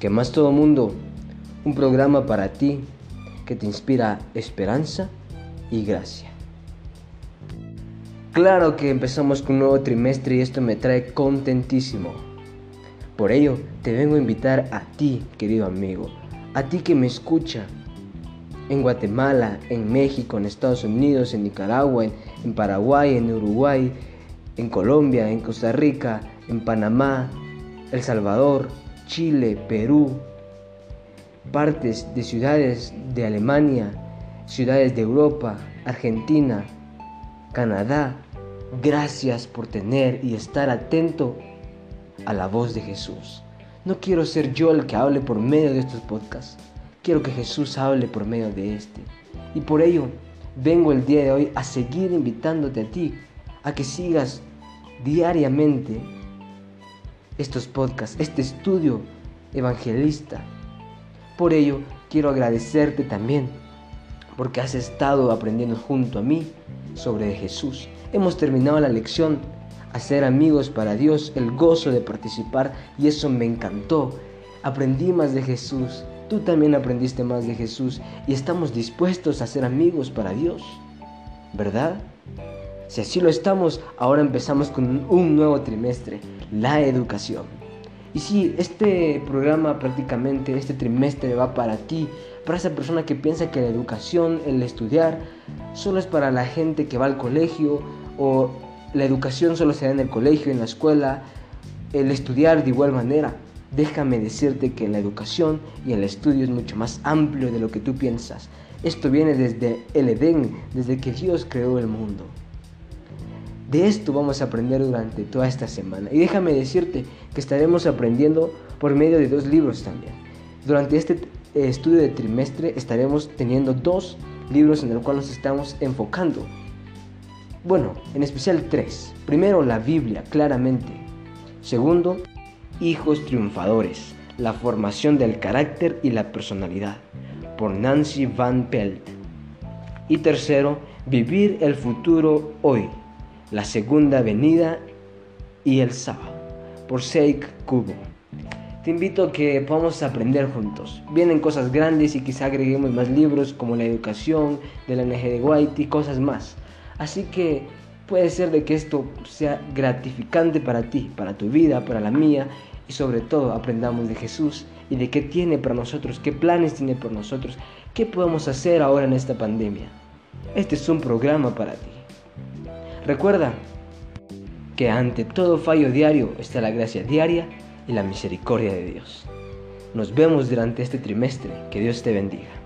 que más todo mundo, un programa para ti que te inspira esperanza y gracia. Claro que empezamos con un nuevo trimestre y esto me trae contentísimo. Por ello, te vengo a invitar a ti, querido amigo, a ti que me escucha, en Guatemala, en México, en Estados Unidos, en Nicaragua, en, Paraguay, en Uruguay, en Colombia, en Costa Rica, en Panamá, El Salvador, Chile, Perú, partes de ciudades de Alemania, ciudades de Europa, Argentina, Canadá. Gracias por tener y estar atento a la voz de Jesús. No quiero ser yo el que hable por medio de estos podcasts. Quiero que Jesús hable por medio de este. Y por ello vengo el día de hoy a seguir invitándote a ti a que sigas diariamente estos podcasts, este estudio evangelista. Por ello, quiero agradecerte también porque has estado aprendiendo junto a mí sobre Jesús. Hemos terminado la lección, hacer amigos para Dios, el gozo de participar y eso me encantó. Aprendí más de Jesús, tú también aprendiste más de Jesús y estamos dispuestos a ser amigos para Dios, ¿verdad? Si así lo estamos, ahora empezamos con un nuevo trimestre, la educación. Y sí, este programa prácticamente, este trimestre va para ti, para esa persona que piensa que la educación, el estudiar, solo es para la gente que va al colegio o la educación solo se da en el colegio, en la escuela, el estudiar de igual manera. Déjame decirte que la educación y el estudio es mucho más amplio de lo que tú piensas. Esto viene desde el Edén, desde que Dios creó el mundo. De esto vamos a aprender durante toda esta semana. Y déjame decirte que estaremos aprendiendo por medio de dos libros también. Durante este eh, estudio de trimestre estaremos teniendo dos libros en los cuales nos estamos enfocando. Bueno, en especial tres. Primero, la Biblia, claramente. Segundo, Hijos Triunfadores, la formación del carácter y la personalidad, por Nancy Van Pelt. Y tercero, Vivir el futuro hoy, la segunda venida y el sábado, por Seik Kubo. Te invito a que podamos aprender juntos. Vienen cosas grandes y quizá agreguemos más libros como la educación de la NG de White y cosas más. Así que puede ser de que esto sea gratificante para ti, para tu vida, para la mía y sobre todo aprendamos de Jesús y de qué tiene para nosotros, qué planes tiene por nosotros, qué podemos hacer ahora en esta pandemia. Este es un programa para ti. Recuerda que ante todo fallo diario está la gracia diaria y la misericordia de Dios. Nos vemos durante este trimestre. Que Dios te bendiga.